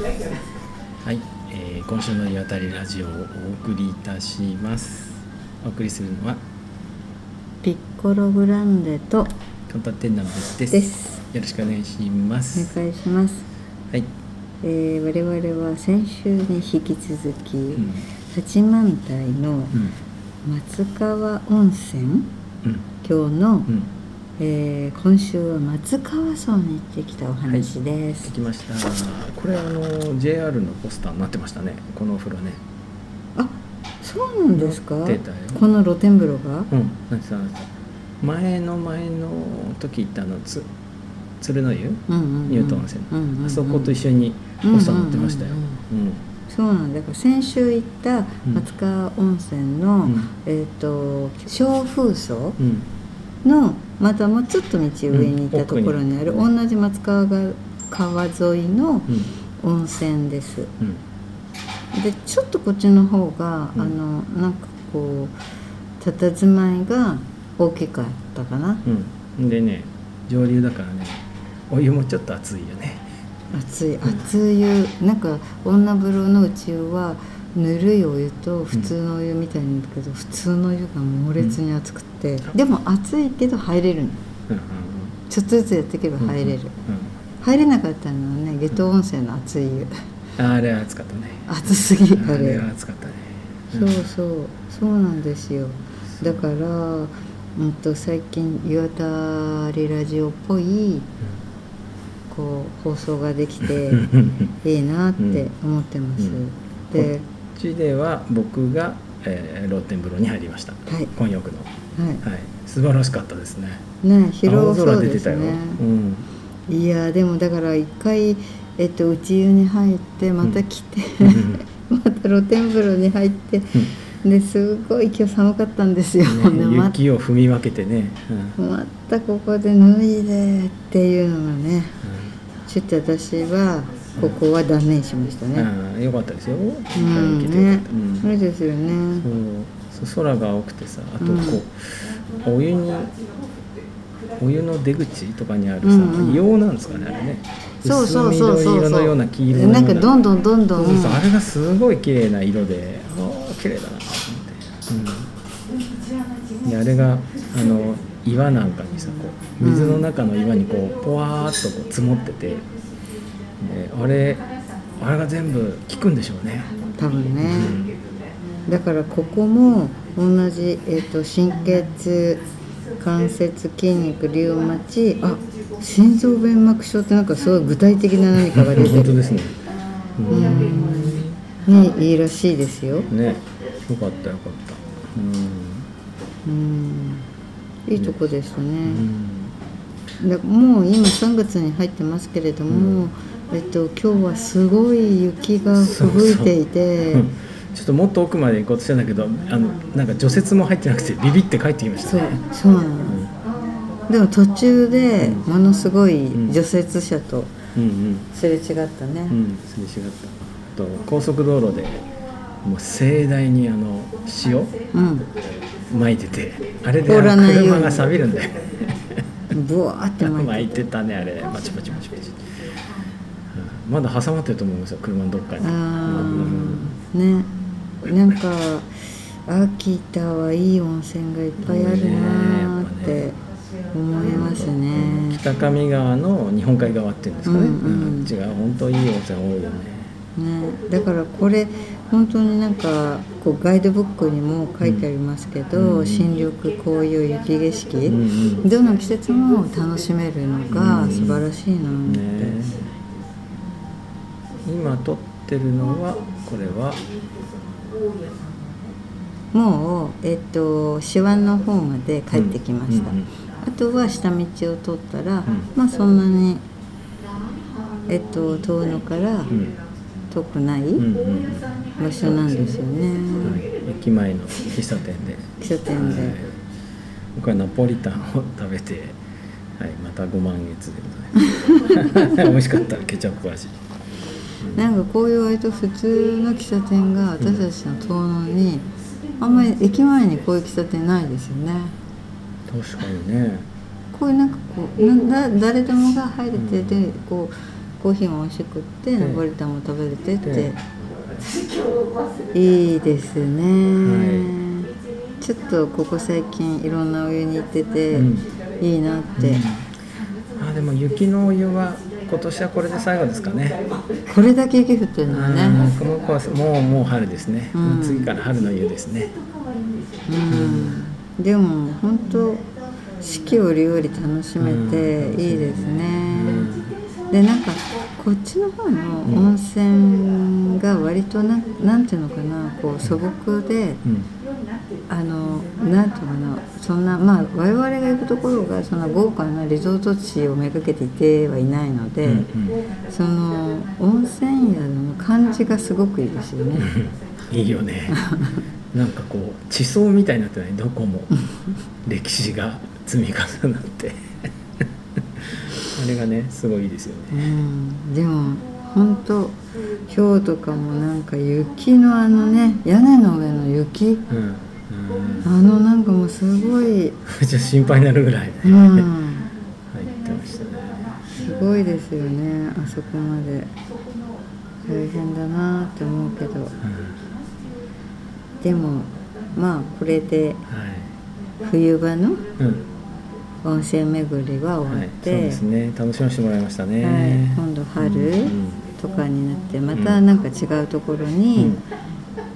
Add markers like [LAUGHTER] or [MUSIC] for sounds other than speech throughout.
はい、えー、今週の「岩谷ラジオ」をお送りいたします。お送りするのはピッコログランデとカンタテンナムです。です。よろしくお願いします。お願いします、はい、えー、我々は先週に引き続き、うん。八幡平のうん。松川温泉？うん。今日の、うんえー今週は松川荘に行ってきたお話です、できました。これあの JR のポスターになってましたね。このお風呂ね。あそうなんですか？この露天風呂が？うん前の前の時行ったあのつ鶴の湯？うんうん温泉、うんうんうんあそこと一緒にポスター載ってましたよ、そうなんだ。だから先週行った松川温泉の、うん。えっ、と小風荘うんのまたもうちょっと道上に行ったところにある、うん同じ松川が川沿いのうん。温泉です。うん。でちょっとこっちの方が、うん。あのなんかこう佇まいが大きかったかな。うん。でね上流だからねお湯もちょっと熱いよね。熱い熱い湯なんか女風呂の内湯はぬるいお湯と普通のお湯みたいなんだけど、普通の湯が猛烈に熱くて、でも熱いけど入れるの。うんうんちょっとずつやっていけばうん入れる、うん入れなかったのはね下湯温泉の熱い湯。ああれは熱かったね。熱すぎあれ。は熱かったね。そうそう。そうなんですよ。だからうんと最近岩田リラジオっぽいこう放送ができてうん。いいなって思ってます、うん。でちでは僕が、えー、露天風呂に入りました。はい。混浴の。ははい。素晴らしかったですね。いね広青そう空出てたよ、ですねうん。いやでもだから一回えっと内湯に入ってまた来て、[LAUGHS] また露天風呂に入ってですごい今日寒かったんですよ、でね、[LAUGHS] ま雪を踏み分けてね、うん。またここで脱いでっていうのがねちょっと私はここは断念しましたね。うん、よかったですよ、うん。ねそうですよね。そう。空が青くてさあとこう、お湯にお湯の出口とかにあるさ、硫黄なんですかねあれね。そうそうそう薄そう。緑色のような黄色なんかどんどんどんどん。そうそうそう。あれがすごい綺麗な色でああ綺麗だなと思って、うん、であれがあの岩なんかにさこう水の中の岩にこうポワーっとこう積もっててであれあれが全部効くんでしょうね、多分うね。ん。だからここも同じえっ、と神経関節筋肉リウマチあ心臓弁膜症ってなんかすごい具体的な何かが出てる。本当ですね、うん。ねいいらしいですよ。ねよかったよかった。うん。いいとこですうん、うね。ん。だもう今3月に入ってますけれども、えっと、今日はすごい雪が吹雪いていて。う [LAUGHS] んちょっともっと奥まで行こうとしたんだけどあのなんか除雪も入ってなくてビビって帰ってきましたそうねそうなの、でも途中でものすごい除雪車とうんうん。すれ違ったね、うんすれ違った。あと高速道路でもう盛大にあの塩うん。撒いててあれで車が錆びるんだよ。ブワーって巻 [LAUGHS] 巻いいててたねあれ。パチパチパチパチ、うんまだ挟まってると思うんですよ車のどっかに。ね。なんか秋田はいい温泉がいっぱいあるなーって思いますね。北上川の日本海側っていうんですかね、うんうんあっちが本当いい温泉多いよね。ね、だからこれ本当になんかこうガイドブックにも書いてありますけど、うん新緑紅葉雪景色、うんうん。どの季節も楽しめるのがうん素晴らしいなって、ね今撮ってるのはこれは？もう、えっと、手腕の方まで帰ってきました、うんうんあとは下道を通ったら、ん。まあそんなに、えっと、遠野からうん。遠くない場所なんですよね、はい、駅前の喫茶店で。喫茶店で、はい。僕はナポリタンを食べて、はい、またご満月でございます。[LAUGHS] [LAUGHS] 美味しかった。ケチャップ味なんかこういう割と普通の喫茶店が私たちの遠野に、あんまり駅前にこういう喫茶店ないですよね。確かにね。こういうなんかこうなんだ誰でもが入れてで、こコーヒーも美味しくってでナポリタンも食べれてってでいいですね、はちょっとここ最近いろんなお湯に行ってて、うん。いいなって、あでも雪のお湯は今年はこれで最後ですかね。これだけ雪降ってるのはうんねこの子はもうもう春ですね、うん。次から春の湯ですね。うん、でも本当四季折々楽しめていいですね、でなんかこっちの方の温泉が割とななんていうのかなこう素朴でうんあのなんていうのかなそんなまあ我々が行くところがそんな豪華なリゾート地をめがけていてはいないので、うんうん。その温泉宿の感じがすごくいいですよね。[LAUGHS] いいよね。なんかこう地層みたいになってない？どこも歴史が積み重なって。あれがねすごいいいですようねん、でも本当今日とかもなんか雪のあのね屋根の上の雪。うん、うん、あのなんかもうすごい、ちょっと心配になるぐらいね、うん、入ってましたね。すごいですよねあそこまで。大変だなって思うけど。うん。でもまあこれではい。冬場のうん。温泉巡りは終わはい、って、そうですね。楽しませてもらいましたね、はい。今度春うん。とかになってまたなんか違うところに、うん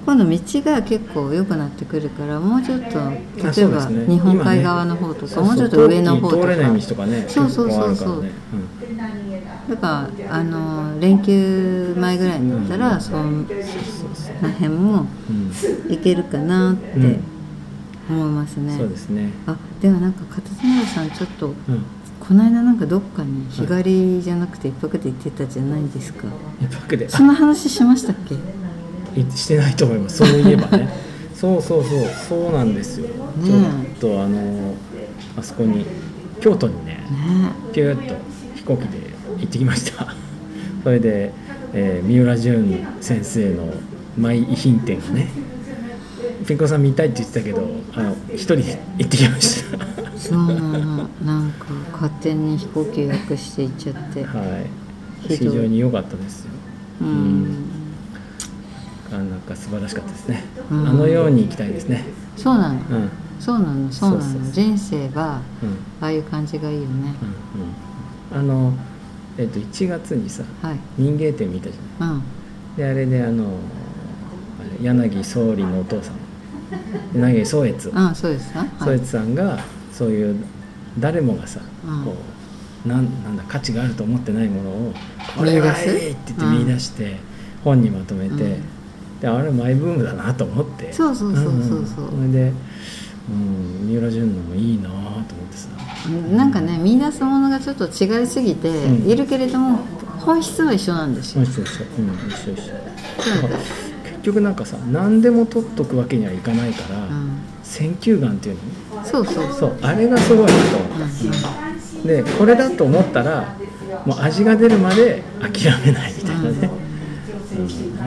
今度道が結構良くなってくるからもうちょっとあ例えば日本海側の方とか、そうそうもうちょっと上の方とか。そうそうそうそう。結構あるからね。だからあの連休前ぐらいに行ったら、そのうん。そうそう辺もうん。行けるかなって思いますね、そうですね。あでもなんか片手村さんちょっとうん。この間なんかどっかに日帰りじゃなくて一泊で行ってたじゃないですか、一泊で。その話しましたっけ？いしてないと思います。そういえばね。そうそうそう。そうなんですよ、ちょっとあのあそこに京都にねねピューッと飛行機で行ってきました。[LAUGHS] それで、えー三浦淳先生のマイ遺品展をねピンコさん見たいって言ってたけどあの一人で行ってきました。[LAUGHS] そうなの。なんか勝手に飛行機予約して行っちゃって。はい。非常に良かったですよ。うん、あなんか素晴らしかったですね、うん。あのように行きたいですね。そうなの、うん。うんそうなの。そうなの。そうそうそう。人生はうん。ああいう感じがいいよね、うんあのえっと1月にさはい。民芸店見たじゃないうん。であれであの柳総理のお父さん。柳宗悦。宗悦さんがそういう誰もがさ、うん。こうなんなんだ価値があると思ってないものを「これがいい!」って言って見出して、本にまとめて、うんであれマイブームだなと思って。そうそうそうそうそう。んん。それで、うん、三浦淳のもいいなと思ってさ。なんかね見出すものがちょっと違いすぎて、うん。いるけれども本質は一緒なんですよ、一緒一緒、うん、一緒一緒。結局なんかさ何でも取っとくわけにはいかないから、うん、選球眼っていうの？そうそう。そうそうあれがすごいなと思った、でこれだと思ったらもう味が出るまで諦めないみたいなね、うん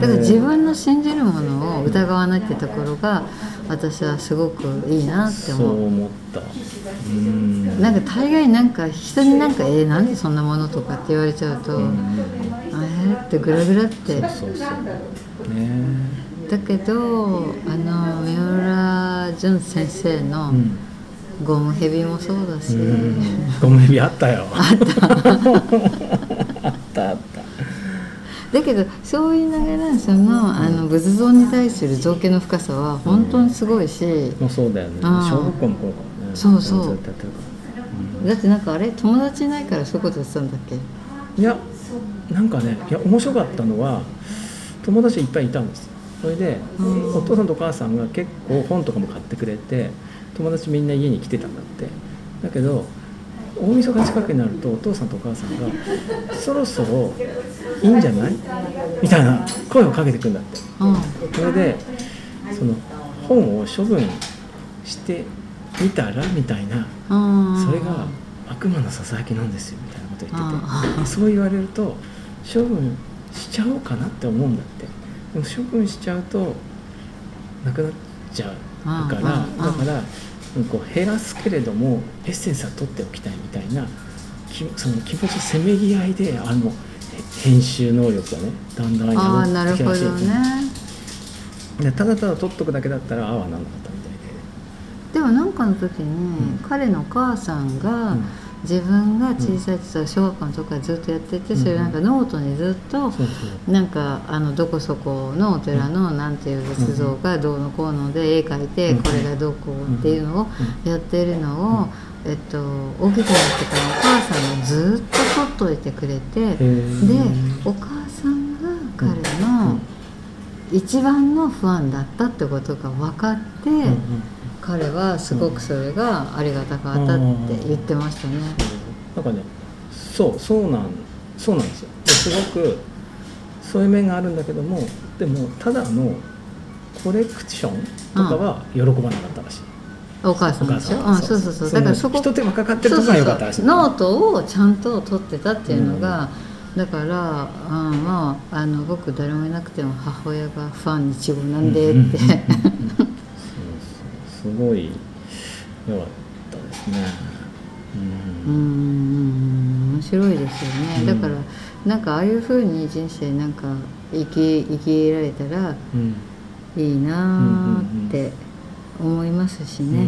だから自分の信じるものを疑わないってところが私はすごくいいなってそう。思う思った。うん。なんか大概なんか人になんか「えー、なんでそんなもの?」とかって言われちゃうと「うん。えー?」ってグラグラって。そうそうそう。ね。だけどあの三浦淳先生のうん。ゴムヘビもそうだし、うん。ゴムヘビあったよ。あった [LAUGHS] だけどそう言いながらそのあの仏像に対する造形の深さは本当にすごいし、もうそうだよね。小学校の頃からね。そうそう。だってなんかあれ友達いないからそういうことやってたんだっけ？いやなんかねいや面白かったのは友達いっぱいいたんです。よそれで、うん。お父さんとお母さんが結構本とかも買ってくれて友達みんな家に来てたんだって。だけど大晦日近くになるとお父さんとお母さんが「そろそろいいんじゃない?」みたいな声をかけてくるんだって。うん。それでその本を処分してみたら？みたいな。うん。それが悪魔のささやきなんですよみたいなこと言ってて。あそう言われると処分しちゃおうかなって思うんだって。でも処分しちゃうとなくなっちゃうからだからうんこう減らすけれどもエッセンスは取っておきたいみたいなきその気持ちせめぎ合いであの編集能力がねだんだん上がってきたらしいなるほどね。でただただ取っとくだけだったらああはなんなかったみたいで。もなんかの時に、うん。彼のお母さんが、うん自分が小さい時とか小学校の時からずっとやってて、うん。それなんかノートにずっと、なんかあのどこそこのお寺のなんていう仏像がどうのこうので絵描いてうん。これがどこっていうのをうやってるのを、えっと、大きくなってからお母さんがずっと撮っといてくれてへでーお母さんが彼の一番のファンだったってことが分かって、彼はすごくそれがありがたかったって言ってましたね。なんかねそうそうなんそうなんですよ。ですごくそういう面があるんだけどもでもただのコレクションとかは喜ばなかったらしい、お母さんでしょ、うん、そうそうそう。だからそこ一手間かかってるとこが良かったらしい。そうそうそうノートをちゃんと取ってたっていうのが、だから、うん、まああの僕誰もいなくても母親がファンにちごなんでって、うんうんうんうんそうそうすごい良かったですね。うん。うん面白いですよね、うん。だからなんかああいうふうに人生なんか生き生きられたらうん。いいなーって思いますしね。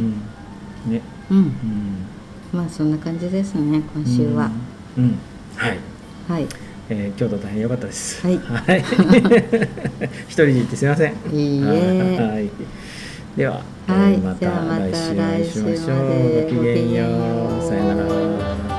うん。ね。うん、うん。まあそんな感じですね今週は、うん、うん。はい。はい。えー、京都大変良かったです。はい。はい。[LAUGHS] 一人で行ってすみません。いいえ。はい。では、はいえーまた来週お会いしましょう。ごきげんよ。うさよなら。